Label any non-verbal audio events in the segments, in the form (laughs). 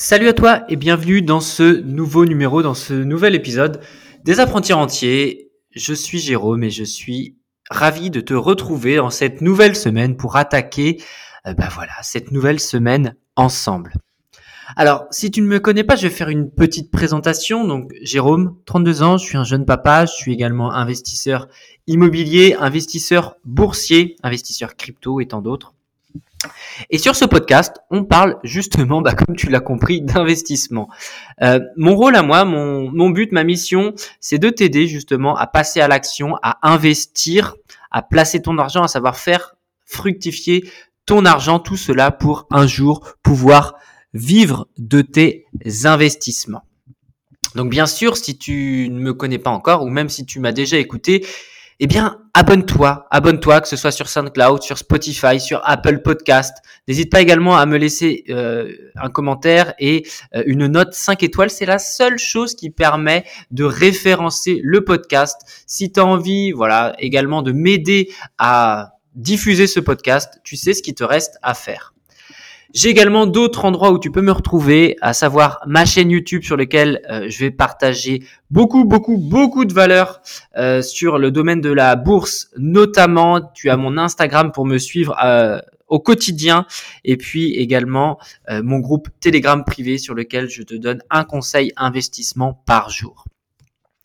Salut à toi et bienvenue dans ce nouveau numéro, dans ce nouvel épisode des apprentis entiers. Je suis Jérôme et je suis ravi de te retrouver dans cette nouvelle semaine pour attaquer, euh, bah voilà, cette nouvelle semaine ensemble. Alors, si tu ne me connais pas, je vais faire une petite présentation. Donc, Jérôme, 32 ans, je suis un jeune papa, je suis également investisseur immobilier, investisseur boursier, investisseur crypto et tant d'autres. Et sur ce podcast, on parle justement, bah, comme tu l'as compris, d'investissement. Euh, mon rôle à moi, mon, mon but, ma mission, c'est de t'aider justement à passer à l'action, à investir, à placer ton argent, à savoir faire fructifier ton argent, tout cela pour un jour pouvoir vivre de tes investissements. Donc bien sûr, si tu ne me connais pas encore, ou même si tu m'as déjà écouté, eh bien, abonne-toi, abonne-toi, que ce soit sur SoundCloud, sur Spotify, sur Apple Podcast. N'hésite pas également à me laisser euh, un commentaire et euh, une note 5 étoiles. C'est la seule chose qui permet de référencer le podcast. Si tu as envie, voilà, également de m'aider à diffuser ce podcast, tu sais ce qui te reste à faire. J'ai également d'autres endroits où tu peux me retrouver, à savoir ma chaîne YouTube sur laquelle euh, je vais partager beaucoup, beaucoup, beaucoup de valeurs euh, sur le domaine de la bourse, notamment. Tu as mon Instagram pour me suivre euh, au quotidien et puis également mon groupe Telegram privé sur lequel je te donne un conseil investissement par jour.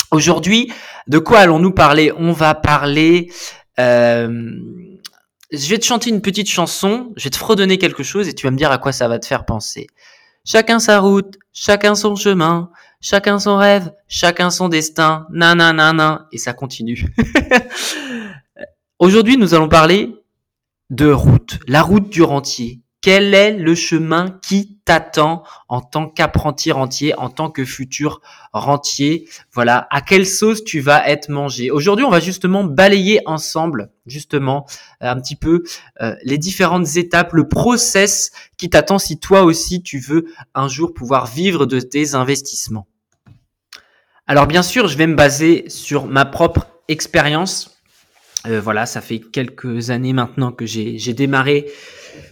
Aujourd'hui, de quoi allons-nous parler? On va parler je vais te chanter une petite chanson, je vais te fredonner quelque chose et tu vas me dire à quoi ça va te faire penser. Chacun sa route, chacun son chemin, chacun son rêve, chacun son destin, nanana, et ça continue. (laughs) Aujourd'hui, nous allons parler de route, la route du rentier. Quel est le chemin qui t'attend en tant qu'apprenti rentier, en tant que futur rentier Voilà, à quelle sauce tu vas être mangé? Aujourd'hui, on va justement balayer ensemble, justement, euh, un petit peu euh, les différentes étapes, le process qui t'attend si toi aussi tu veux un jour pouvoir vivre de tes investissements. Alors bien sûr, je vais me baser sur ma propre expérience. Euh, voilà, ça fait quelques années maintenant que j'ai démarré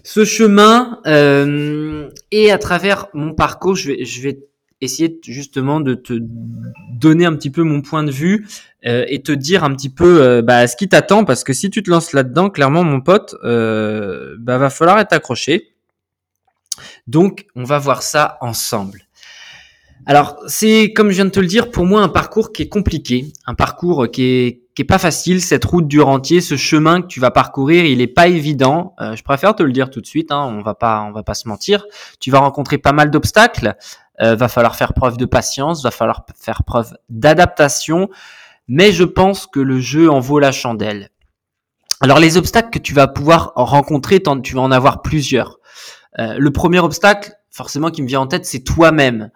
ce chemin euh, et à travers mon parcours, je vais, je vais essayer justement de te donner un petit peu mon point de vue euh, et te dire un petit peu euh, bah, ce qui t'attend parce que si tu te lances là-dedans, clairement mon pote, euh, bah, va falloir être accroché. Donc on va voir ça ensemble. Alors c'est comme je viens de te le dire pour moi un parcours qui est compliqué, un parcours qui est qui est pas facile cette route du rentier, ce chemin que tu vas parcourir, il est pas évident. Euh, je préfère te le dire tout de suite, hein, on va pas, on va pas se mentir. Tu vas rencontrer pas mal d'obstacles. Euh, va falloir faire preuve de patience, va falloir faire preuve d'adaptation, mais je pense que le jeu en vaut la chandelle. Alors les obstacles que tu vas pouvoir rencontrer, tu vas en avoir plusieurs. Euh, le premier obstacle, forcément qui me vient en tête, c'est toi-même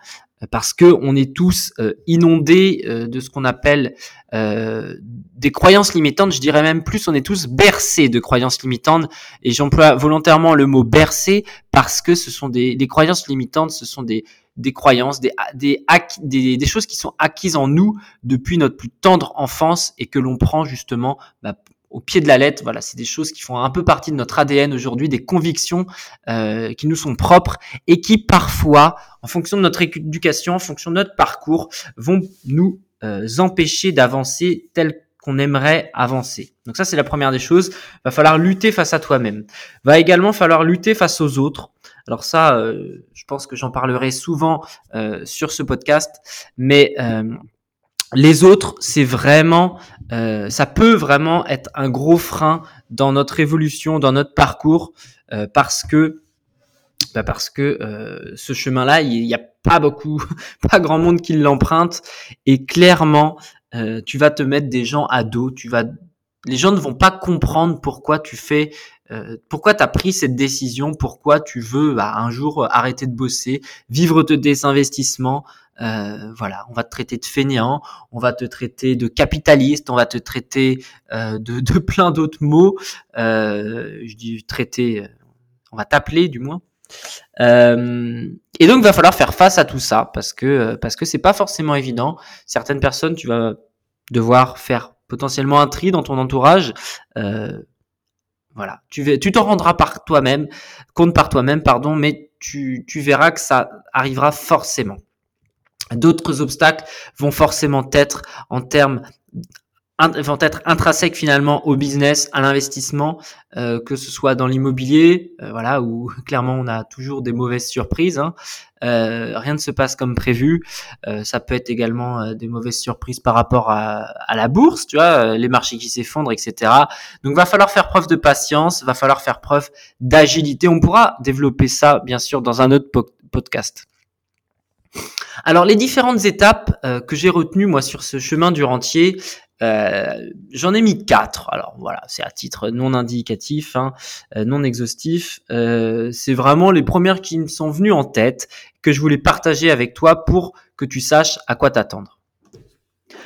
parce que on est tous euh, inondés euh, de ce qu'on appelle euh, des croyances limitantes. Je dirais même plus, on est tous bercés de croyances limitantes. Et j'emploie volontairement le mot bercé parce que ce sont des, croyances limitantes, ce sont des, des croyances, des, des, des, des, choses qui sont acquises en nous depuis notre plus tendre enfance et que l'on prend justement bah, au pied de la lettre. Voilà, c'est des choses qui font un peu partie de notre ADN aujourd'hui, des convictions euh, qui nous sont propres et qui parfois, en fonction de notre éducation, en fonction de notre parcours, vont nous euh, empêcher d'avancer tel qu'on aimerait avancer. Donc ça, c'est la première des choses. Va falloir lutter face à toi-même. Va également falloir lutter face aux autres. Alors ça, euh, je pense que j'en parlerai souvent sur ce podcast, mais les autres, c'est vraiment, euh, ça peut vraiment être un gros frein dans notre évolution, dans notre parcours, euh, parce que, bah parce que euh, ce chemin-là, il n'y a pas beaucoup, (laughs) pas grand monde qui l'emprunte, et clairement, tu vas te mettre des gens à dos, tu vas, les gens ne vont pas comprendre pourquoi tu fais pourquoi tu as pris cette décision, pourquoi tu veux bah, un jour arrêter de bosser, vivre de tes investissements, euh, voilà, on va te traiter de fainéant, on va te traiter de capitaliste, on va te traiter euh, de, plein d'autres mots. Euh, je dis traiter, euh, on va t'appeler du moins. Et donc, il va falloir faire face à tout ça parce que parce que c'est pas forcément évident. Certaines personnes, tu vas devoir faire potentiellement un tri dans ton entourage. voilà, tu tu t'en rendras par toi-même, compte par toi-même, pardon, mais tu, tu verras que ça arrivera forcément. D'autres obstacles vont forcément être en termes vont être intrinsèques finalement au business, à l'investissement, euh, que ce soit dans l'immobilier, euh, voilà, où (laughs) clairement on a toujours des mauvaises surprises. Hein. Euh, rien ne se passe comme prévu. ça peut être également des mauvaises surprises par rapport à, à la bourse, tu vois, les marchés qui s'effondrent, etc. Donc va falloir faire preuve de patience, va falloir faire preuve d'agilité. On pourra développer ça bien sûr dans un autre podcast. Alors les différentes étapes que j'ai retenues moi sur ce chemin du rentier, euh, j'en ai mis quatre. Alors voilà, c'est à titre non indicatif, hein, euh, non exhaustif. Euh, c'est vraiment les premières qui me sont venues en tête que je voulais partager avec toi pour que tu saches à quoi t'attendre.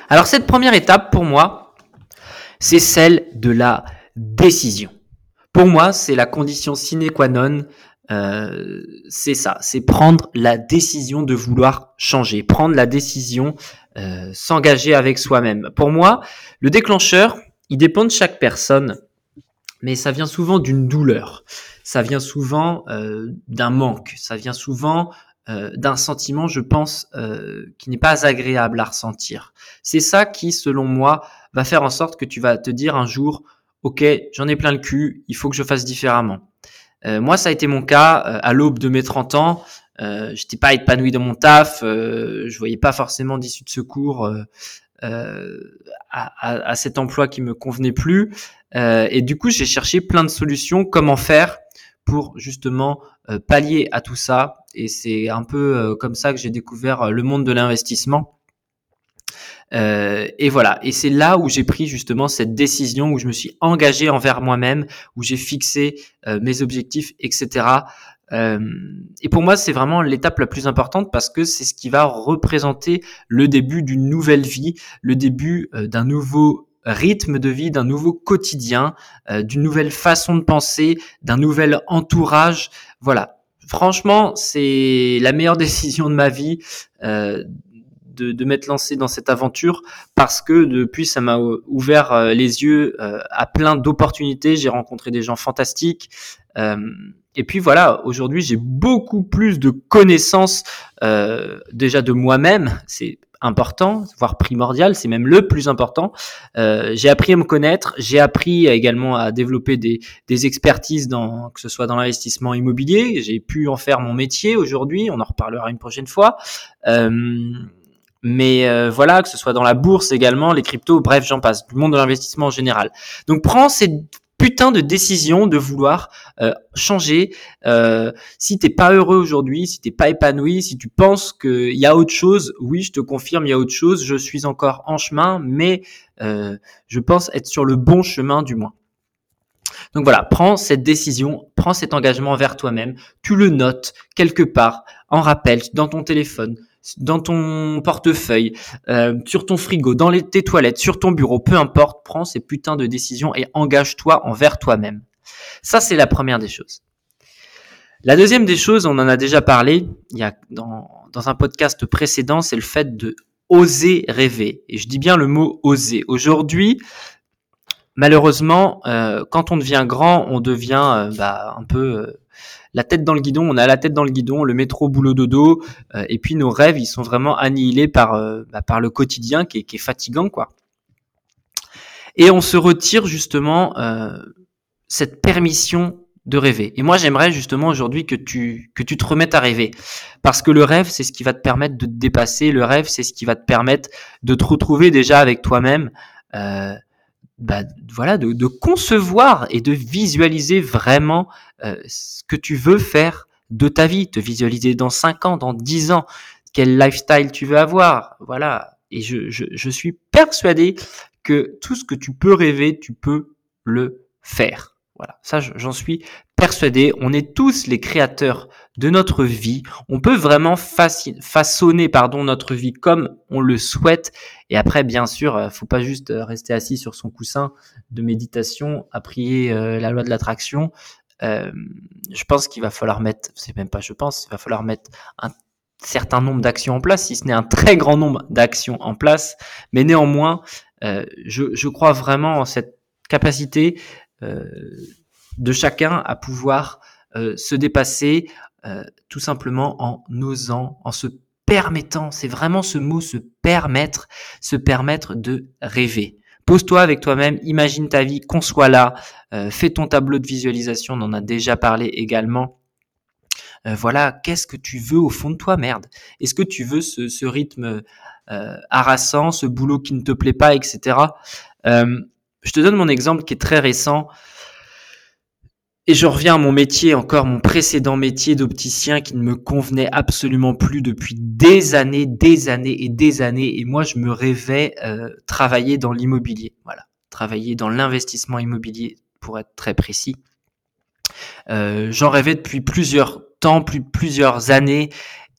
Alors cette première étape pour moi, c'est celle de la décision. Pour moi, c'est la condition sine qua non euh, c'est ça, c'est prendre la décision de vouloir changer, prendre la décision, euh, s'engager avec soi-même. Pour moi, le déclencheur, il dépend de chaque personne, mais ça vient souvent d'une douleur, ça vient souvent euh, d'un manque, ça vient souvent d'un sentiment, je pense, qui n'est pas agréable à ressentir. C'est ça qui, selon moi, va faire en sorte que tu vas te dire un jour, ok, j'en ai plein le cul, il faut que je fasse différemment. Euh, moi, ça a été mon cas euh, à l'aube de mes 30 ans. Euh, j'étais pas épanoui dans mon taf, euh, je voyais pas forcément d'issue de secours euh, à, à, cet emploi qui me convenait plus. et du coup, j'ai cherché plein de solutions, comment faire pour justement pallier à tout ça. Et c'est un peu comme ça que j'ai découvert le monde de l'investissement. Euh, et voilà, et c'est là où j'ai pris justement cette décision, où je me suis engagé envers moi-même, où j'ai fixé euh, mes objectifs, etc. Euh, et pour moi, c'est vraiment l'étape la plus importante parce que c'est ce qui va représenter le début d'une nouvelle vie, le début d'un nouveau rythme de vie, d'un nouveau quotidien, d'une nouvelle façon de penser, d'un nouvel entourage. Voilà. Franchement, c'est la meilleure (laughs) décision de ma vie. Euh, de, de m'être lancé dans cette aventure parce que depuis ça m'a ouvert euh, les yeux euh, à plein d'opportunités. J'ai rencontré des gens fantastiques. Euh, et puis voilà, aujourd'hui j'ai beaucoup plus de connaissances déjà de moi-même. C'est important, voire primordial, c'est même le plus important. J'ai appris à me connaître, j'ai appris également à développer des, expertises dans que ce soit dans l'investissement immobilier. J'ai pu en faire mon métier aujourd'hui. On en reparlera une prochaine fois. Mais euh, voilà, que ce soit dans la bourse également, les cryptos, bref, j'en passe, du monde de l'investissement en général. Donc prends cette putain de décision de vouloir euh, changer. Euh, si t'es pas heureux aujourd'hui, si t'es pas épanoui, si tu penses qu'il y a autre chose, oui, je te confirme, il y a autre chose. Je suis encore en chemin, mais euh, je pense être sur le bon chemin du moins. Donc voilà, prends cette décision, prends cet engagement vers toi-même, tu le notes quelque part, en rappel, dans ton téléphone, dans ton portefeuille, euh, sur ton frigo, dans les, tes toilettes, sur ton bureau, peu importe, prends ces putains de décisions et engage-toi envers toi-même. Ça, c'est la première des choses. La deuxième des choses, on en a déjà parlé il y a dans, dans un podcast précédent, c'est le fait de oser rêver. Et je dis bien le mot oser. Aujourd'hui, malheureusement, euh, quand on devient grand, on devient euh, bah, un peu euh, la tête dans le guidon, on a la tête dans le guidon, le métro, boulot, dodo, euh, et puis nos rêves, ils sont vraiment annihilés par, euh, bah, par le quotidien qui est, qui est, fatigant, quoi. Et on se retire justement euh, cette permission de rêver. Et moi, j'aimerais justement aujourd'hui que tu que tu te remettes à rêver, parce que le rêve, c'est ce qui va te permettre de te dépasser. Le rêve, c'est ce qui va te permettre de te retrouver déjà avec toi-même. Euh, bah, voilà, de, de, concevoir et de visualiser vraiment euh, ce que tu veux faire de ta vie, te visualiser dans 5 ans, dans 10 ans, quel lifestyle tu veux avoir, voilà. Et je, je, je suis persuadé que tout ce que tu peux rêver, tu peux le faire. Voilà, ça j'en suis persuadé. On est tous les créateurs de notre vie. On peut vraiment façonner pardon notre vie comme on le souhaite. Et après, bien sûr, euh, faut pas juste euh, rester assis sur son coussin de méditation à prier euh, la loi de l'attraction. Je pense qu'il va falloir mettre, c'est même pas je pense, il va falloir mettre un certain nombre d'actions en place, si ce n'est un très grand nombre d'actions en place. Mais néanmoins, je, je crois vraiment en cette capacité de chacun à pouvoir euh, se dépasser euh, tout simplement en osant, en se permettant, c'est vraiment ce mot se permettre, se permettre de rêver. Pose-toi avec toi-même, imagine ta vie, qu'on soit là, euh, fais ton tableau de visualisation, on en a déjà parlé également. Euh, voilà, qu'est-ce que tu veux au fond de toi, merde? Est-ce que tu veux ce, rythme euh, harassant, ce boulot qui ne te plaît pas, etc. Je te donne mon exemple qui est très récent. Et je reviens à mon métier, encore mon précédent métier d'opticien qui ne me convenait absolument plus depuis des années, des années et des années. Et moi, je me rêvais euh, travailler dans l'immobilier. Voilà, travailler dans l'investissement immobilier, pour être très précis. Euh, J'en rêvais depuis plusieurs temps, plus, plusieurs années.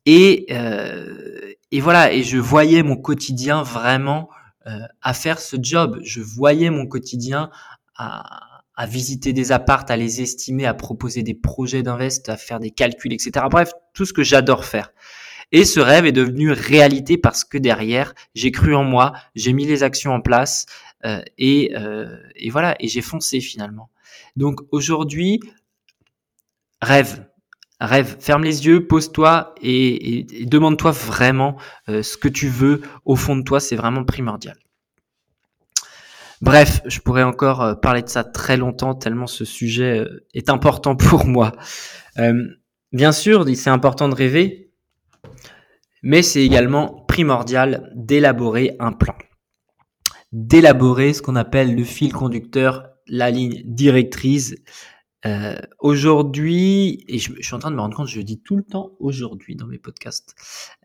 Et, euh, et voilà, et je voyais mon quotidien vraiment à faire ce job. Je voyais mon quotidien à à visiter des appartes, à les estimer, à proposer des projets d'invest, à faire des calculs, etc. Bref, tout ce que j'adore faire. Et ce rêve est devenu réalité parce que derrière, j'ai cru en moi, j'ai mis les actions en place euh, et, euh, et voilà, et j'ai foncé finalement. Donc aujourd'hui, rêve, rêve, ferme les yeux, pose-toi et, et, et demande-toi vraiment euh, ce que tu veux au fond de toi, c'est vraiment primordial. Bref, je pourrais encore euh, parler de ça très longtemps tellement ce sujet euh, est important (laughs) pour moi. Bien sûr, c'est important de rêver, mais c'est également primordial d'élaborer un plan. D'élaborer ce qu'on appelle le fil conducteur, la ligne directrice. Euh, aujourd'hui, et je, je, suis en train de me rendre compte, je dis tout le temps aujourd'hui dans mes podcasts.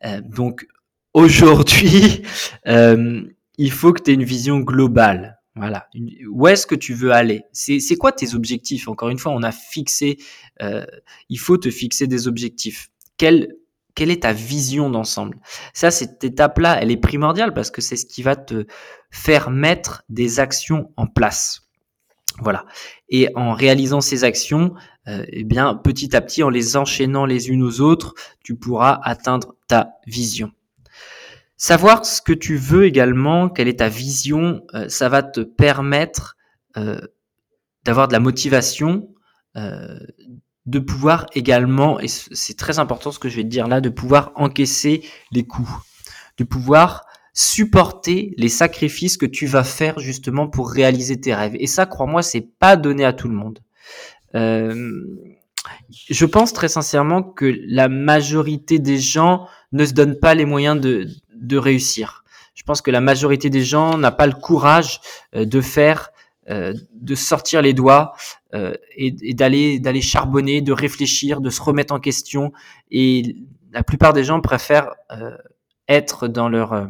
Euh, donc aujourd'hui, (laughs) euh, il faut que tu aies une vision globale. Voilà. Où est-ce que tu veux aller? C'est quoi tes objectifs? Encore une fois, on a fixé. Euh, il faut te fixer des objectifs. Quelle quelle est ta vision d'ensemble? Ça, cette étape-là, elle est primordiale parce que c'est ce qui va te faire mettre des actions en place. Voilà. Et en réalisant ces actions, euh, eh bien, petit à petit, en les enchaînant les unes aux autres, tu pourras atteindre ta vision. Savoir ce que tu veux également, quelle est ta vision, euh, ça va te permettre euh, d'avoir de la motivation, euh, de pouvoir également, et c'est très important ce que je vais te dire là, de pouvoir encaisser les coûts, de pouvoir supporter les sacrifices que tu vas faire justement pour réaliser tes rêves. Et ça, crois-moi, c'est pas donné à tout le monde. Euh, je pense très sincèrement que la majorité des gens ne se donnent pas les moyens de, de réussir. Je pense que la majorité des gens n'a pas le courage euh, de faire, euh, de sortir les doigts euh, et, d'aller d'aller charbonner, de réfléchir, de se remettre en question. Et la plupart des gens préfèrent être dans leur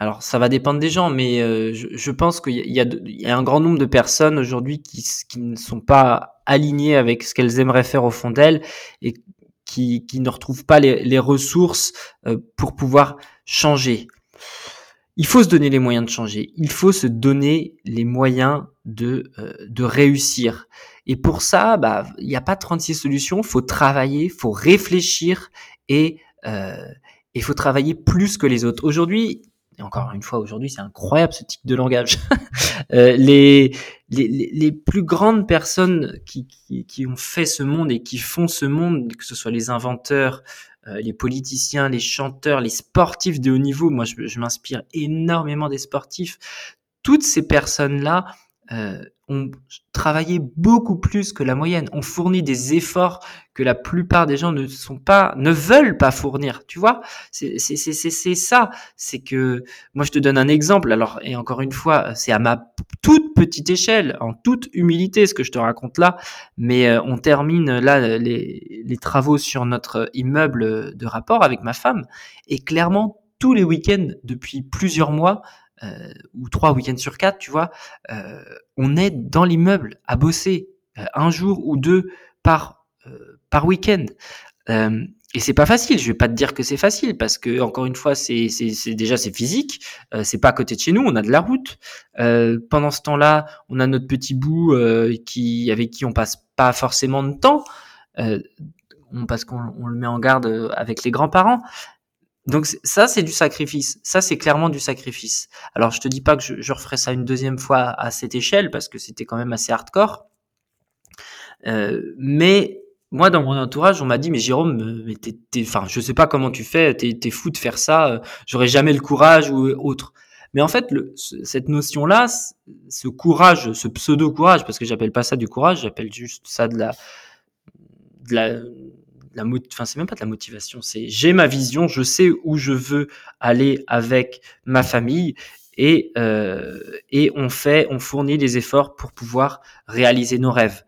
alors ça va dépendre des gens, mais je, pense qu'il y, y, a un grand nombre de personnes aujourd'hui qui, qui ne sont pas alignées avec ce qu'elles aimeraient faire au fond d'elles et qui, qui ne retrouvent pas les, les ressources euh, pour pouvoir changer. Il faut se donner les moyens de changer. Il faut se donner les moyens de, euh, de réussir. Et pour ça, bah, il n'y a pas 36 solutions. Il faut travailler, il faut réfléchir et euh, il faut travailler plus que les autres. Aujourd'hui, et encore une fois, aujourd'hui, c'est incroyable ce type de langage. (laughs) euh, les, les, les, plus grandes personnes qui, qui, qui, ont fait ce monde et qui font ce monde, que ce soit les inventeurs, euh, les politiciens, les chanteurs, les sportifs de haut niveau, moi je, je m'inspire énormément des sportifs, toutes ces personnes-là euh, ont travaillé beaucoup plus que la moyenne, ont fourni des efforts que la plupart des gens ne sont pas, ne veulent pas fournir. Tu vois, c'est ça. C'est que moi je te donne un exemple. Alors et encore une fois, c'est à ma toute petite échelle, en toute humilité, ce que je te raconte là. Mais euh, on termine là les les travaux sur notre immeuble de rapport avec ma femme et clairement tous les week-ends depuis plusieurs mois, ou trois week-ends sur quatre, tu vois, euh, on est dans l'immeuble à bosser euh, un jour ou deux par euh, par week-end. Euh, et c'est pas facile. Je vais pas te dire que c'est facile parce que encore une fois, c'est déjà c'est physique. c'est pas à côté de chez nous. On a de la route. pendant ce temps-là, on a notre petit bout qui avec qui on passe pas forcément de temps. on, parce qu'on on le met en garde avec les grands-parents. Donc ça, c'est du sacrifice. Ça, c'est clairement du sacrifice. Alors, je te dis pas que je, je, referai ça une deuxième fois à cette échelle parce que c'était quand même assez hardcore. Euh, mais moi, dans mon entourage, on m'a dit, mais Jérôme, mais t'es, t'es, enfin, je sais pas comment tu fais, t'es, t'es fou de faire ça, euh, j'aurais jamais le courage ou autre. Mais en fait, le, cette notion-là, ce courage, ce pseudo-courage, parce que j'appelle pas ça du courage, j'appelle juste ça de la, de la, la enfin c'est même pas de la motivation, c'est j'ai ma vision, je sais où je veux aller avec ma famille et euh, et on fait, on fournit des efforts pour pouvoir réaliser nos rêves.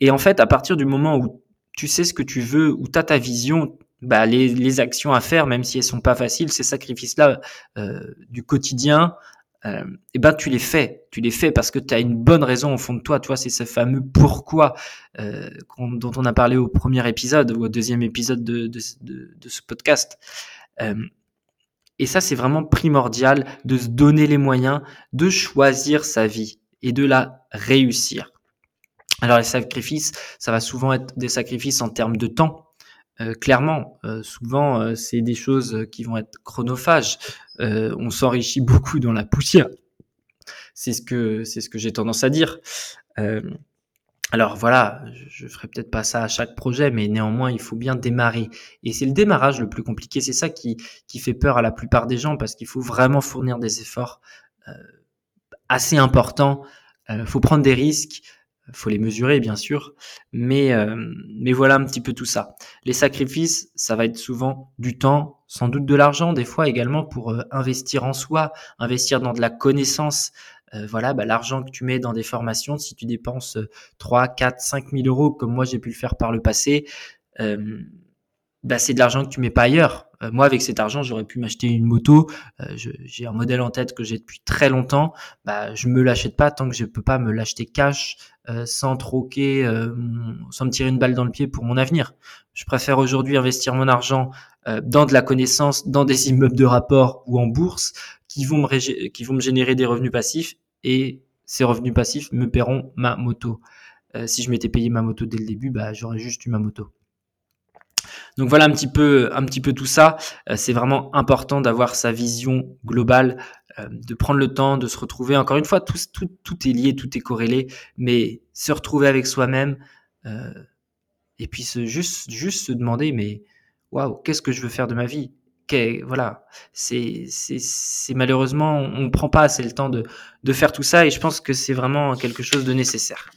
Et en fait, à partir du moment où tu sais ce que tu veux, où tu as ta vision, bah, les, les, actions à faire, même si elles sont pas faciles, ces sacrifices-là euh, du quotidien, euh, eh ben tu les fais, tu les fais parce que tu as une bonne raison au fond de toi. Toi, c'est ce fameux pourquoi euh, dont on a parlé au premier épisode ou au deuxième épisode de, de, de, de ce podcast. Euh, et ça, c'est vraiment primordial de se donner les moyens de choisir sa vie et de la réussir. Alors les sacrifices, ça va souvent être des sacrifices en termes de temps, euh, clairement, euh, souvent, euh, c'est des choses qui vont être chronophages. on s'enrichit beaucoup dans la poussière. C'est ce que c'est ce que j'ai tendance à dire. alors voilà, je, je ferai peut-être pas ça à chaque projet, mais néanmoins, il faut bien démarrer. Et c'est le démarrage le plus compliqué. C'est ça qui qui fait peur à la plupart des gens parce qu'il faut vraiment fournir des efforts assez importants. Il faut prendre des risques faut les mesurer bien sûr, mais euh, mais voilà un petit peu tout ça. Les sacrifices, ça va être souvent du temps, sans doute de l'argent, des fois également pour euh, investir en soi, investir dans de la connaissance. Euh, voilà, bah, l'argent que tu mets dans des formations, si tu dépenses 3, 4, 5 000 euros, comme moi j'ai pu le faire par le passé, bah, c'est de l'argent que tu mets pas ailleurs. Euh, moi, avec cet argent, j'aurais pu m'acheter une moto. Euh, j'ai un modèle en tête que j'ai depuis très longtemps. Bah, je me l'achète pas tant que je peux pas me l'acheter cash, euh, sans troquer, sans me tirer une balle dans le pied pour mon avenir. Je préfère aujourd'hui investir mon argent dans de la connaissance, dans des (laughs) immeubles de rapport ou en bourse, qui vont me qui vont me générer des revenus passifs et ces revenus passifs me paieront ma moto. si je m'étais payé ma moto dès le début, bah, j'aurais juste eu ma moto. Donc voilà un petit peu, un petit peu tout ça. Euh, c'est vraiment important d'avoir sa vision globale, euh, de prendre le temps de se retrouver. Encore une fois, tout, tout, tout est lié, tout est corrélé, mais se retrouver avec soi-même euh, et puis se, juste, juste se demander, mais waouh, qu'est-ce que je veux faire de ma vie? Voilà, c'est c'est malheureusement on ne prend pas assez le temps de de faire tout ça et je pense que c'est vraiment quelque chose de nécessaire.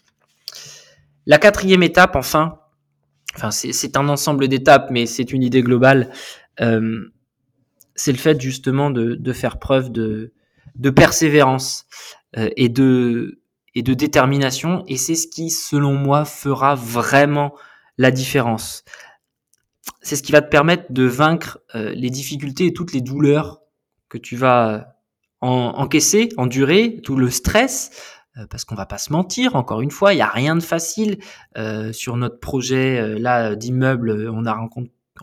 La quatrième étape, enfin, enfin c'est un ensemble d'étapes, mais c'est une idée globale. Euh, c'est le fait justement de, de faire preuve de, de persévérance euh, et de et de détermination, et c'est ce qui, selon moi, fera vraiment la différence. C'est ce qui va te permettre de vaincre euh, les difficultés et toutes les douleurs que tu vas en, encaisser, endurer, tout le stress, euh, parce qu'on va pas se mentir, encore une fois, il y a rien de facile euh, sur notre projet euh, là d'immeuble. On a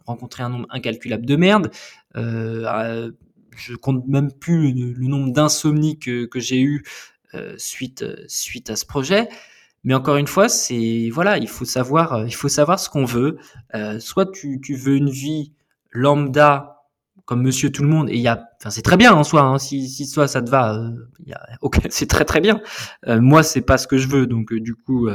rencontré un nombre incalculable de merde. Euh, je compte même plus le, nombre d'insomnies que, que j'ai eu suite suite à ce projet. Mais encore une fois, c'est voilà, il faut savoir, il faut savoir ce qu'on veut. soit tu, tu veux une vie lambda comme Monsieur Tout le Monde. Et il y a, enfin, c'est très bien en soi. Hein, si, si toi ça te va, euh, y a, (laughs) okay, c'est très très bien. Euh, moi, c'est pas ce que je veux, donc euh, du coup,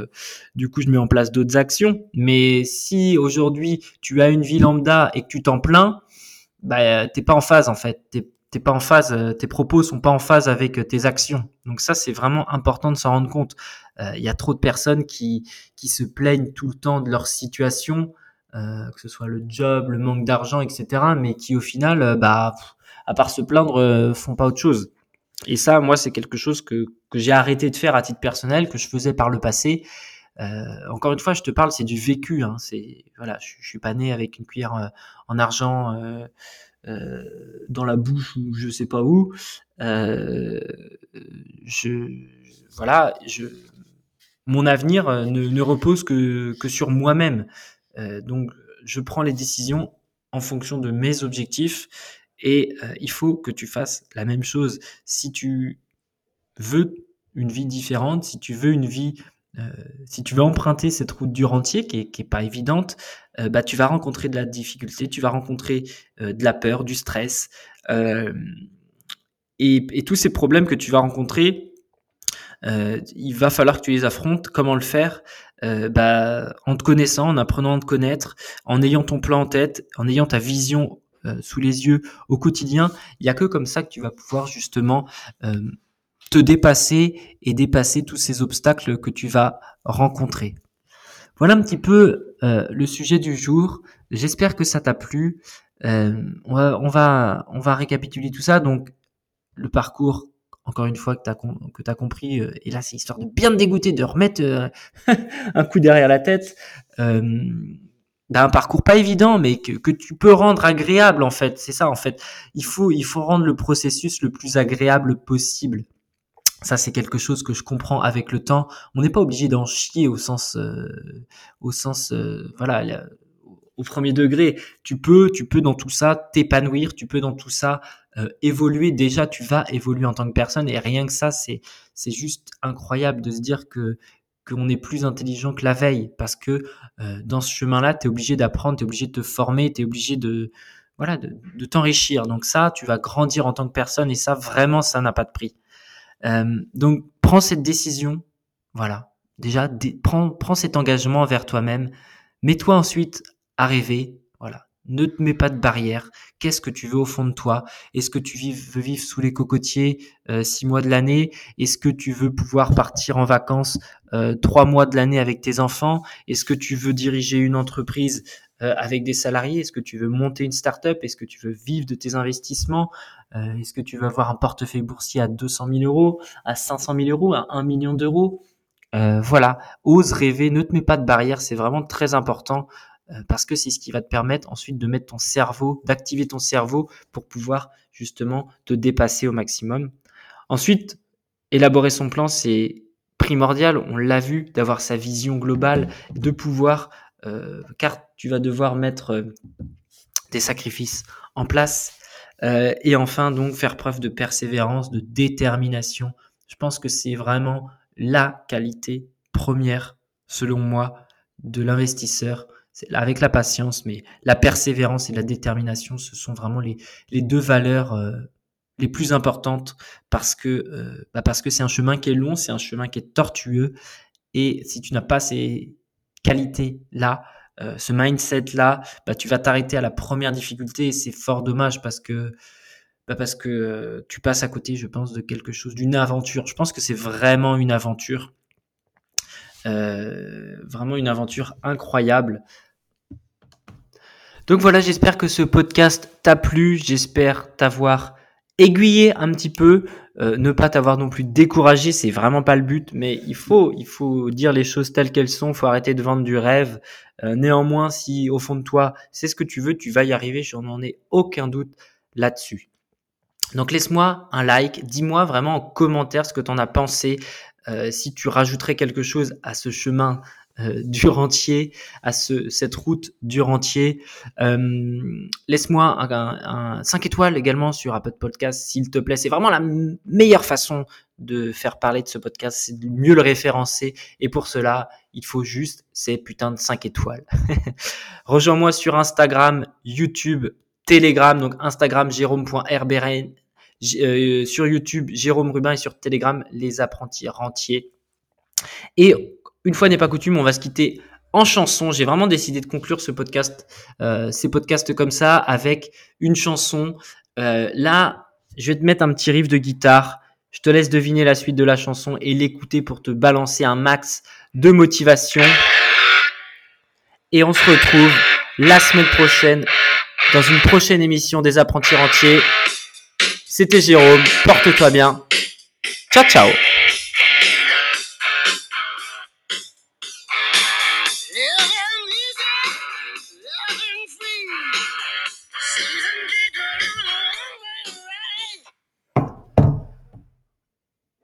du coup, je mets en place d'autres actions. Mais si aujourd'hui tu as une vie lambda et que tu t'en plains, bah, t'es pas en phase en fait. T'es, t'es pas en phase. tes propos sont pas en phase avec tes actions. Donc ça, c'est vraiment important de s'en rendre compte. Il y a trop de personnes qui qui se plaignent tout le temps de leur situation euh, que ce soit le job, le manque d'argent, etc. Mais qui au final, euh, bah, à part se plaindre, euh, font pas autre chose. Et ça, moi, c'est quelque chose que, que j'ai arrêté de faire à titre personnel, que je faisais par le passé. encore une fois, je te parle, c'est du vécu. Hein, c'est voilà, je, je, suis pas né avec une cuillère en argent dans la bouche ou je sais pas où. je voilà, je mon avenir ne, ne repose que, que sur moi-même. Euh, donc, je prends les décisions en fonction de mes objectifs et euh, il faut que tu fasses la même chose. Si tu veux une vie différente, si tu veux une vie, euh, si tu veux emprunter cette route du rentier qui est, qui est pas évidente, bah tu vas rencontrer de la difficulté, tu vas rencontrer de la peur, du stress et, et, tous ces problèmes que tu vas rencontrer. il va falloir que tu les affrontes. Comment le faire euh, bah, en te connaissant, en apprenant à te connaître, en ayant ton plan en tête, en ayant ta vision euh, sous les yeux au quotidien, il y a que comme ça que tu vas pouvoir justement euh, te dépasser et dépasser tous ces obstacles que tu vas rencontrer. Voilà un petit peu le sujet du jour. J'espère que ça t'a plu. on, va, on va récapituler tout ça. Donc, le parcours encore une fois que tu as, que as compris, euh, et là c'est histoire de bien te dégoûter, de remettre euh, (laughs) un coup derrière la tête, euh, d'un parcours pas évident, mais que, que, tu peux rendre agréable en fait. C'est ça en fait. Il faut, il faut rendre le processus le plus agréable possible. Ça, c'est quelque chose que je comprends avec le temps. On n'est pas obligé d'en chier au sens, euh, au sens, voilà, au premier degré. Tu peux, tu peux dans tout ça t'épanouir. Tu peux dans tout ça euh, évoluer, déjà tu vas évoluer en tant que personne et rien que ça, c'est c'est juste incroyable de se dire que qu'on est plus intelligent que la veille parce que euh, dans ce chemin-là, tu es obligé d'apprendre, tu es obligé de te former, tu es obligé de voilà, de, de t'enrichir. Donc ça, tu vas grandir en tant que personne et ça vraiment ça n'a pas de prix. Euh, donc prends cette décision, voilà. Déjà prends prends cet engagement envers toi-même, mets-toi ensuite à rêver. Ne te mets pas de barrière. Qu'est-ce que tu veux au fond de toi? Est-ce que tu veux vivre sous les cocotiers euh, six mois de l'année? Est-ce que tu veux pouvoir partir en vacances euh, trois mois de l'année avec tes enfants? Est-ce que tu veux diriger une entreprise euh, avec des salariés? Est-ce que tu veux monter une start-up? Est-ce que tu veux vivre de tes investissements? Est-ce que tu veux avoir un portefeuille boursier à 200 000 euros, à 500 000 euros, à 1 million d'euros? Voilà, ose rêver, ne te mets pas de barrière, c'est vraiment très important euh, parce que c'est ce qui va te permettre ensuite de mettre ton cerveau, d'activer ton cerveau pour pouvoir justement te dépasser au maximum. Ensuite, élaborer son plan, c'est primordial, on l'a vu, d'avoir sa vision globale, de pouvoir, euh, car tu vas devoir mettre euh, des sacrifices en place. et enfin, donc, faire preuve de persévérance, de détermination. Je pense que c'est vraiment la qualité première, selon moi, de l'investisseur avec la patience, mais la persévérance et la détermination, ce sont vraiment les, les deux valeurs euh, les plus importantes parce que euh, bah parce que c'est un chemin qui est long, c'est un chemin qui est tortueux et si tu n'as pas ces qualités là, euh, ce mindset là, bah tu vas t'arrêter à la première difficulté et c'est fort dommage parce que bah parce que tu passes à côté, je pense, de quelque chose, d'une aventure. Je pense que c'est vraiment une aventure. Euh, vraiment une aventure incroyable. Donc voilà, j'espère que ce podcast t'a plu, j'espère t'avoir aiguillé un petit peu, euh, ne pas t'avoir non plus découragé, c'est vraiment pas le but, mais il faut, il dire les choses telles qu'elles sont, faut arrêter de vendre du rêve. Euh, néanmoins, si au fond de toi, c'est ce que tu veux, tu vas y arriver, je n'en ai aucun doute là-dessus. Donc laisse-moi un like, dis-moi vraiment en commentaire ce que tu en as pensé, euh, si tu rajouterais quelque chose à ce chemin euh, (laughs) du rentier, à ce, cette route du rentier. Euh, laisse-moi un, un, 5 étoiles également sur Apple Podcast, s'il te plaît. C'est vraiment la meilleure façon de faire parler de ce podcast, c'est de mieux le référencer. Et pour cela, il faut juste ces putains de 5 étoiles. (laughs) Rejoins-moi sur Instagram, YouTube, Telegram, donc Instagram jérôme.rbn, euh, sur YouTube Jérôme Rubin et sur Telegram les apprentis rentiers. Et une fois n'est pas coutume, on va se quitter en chanson. J'ai vraiment décidé de conclure ce podcast, euh, ces podcasts comme ça, avec une chanson. Euh, là, je vais te mettre un petit riff de guitare. Je te laisse deviner la suite de la chanson et l'écouter pour te balancer un max de motivation. Et on se retrouve la semaine prochaine dans une prochaine émission des apprentis rentiers. C'était Jérôme, porte-toi bien. Ciao ciao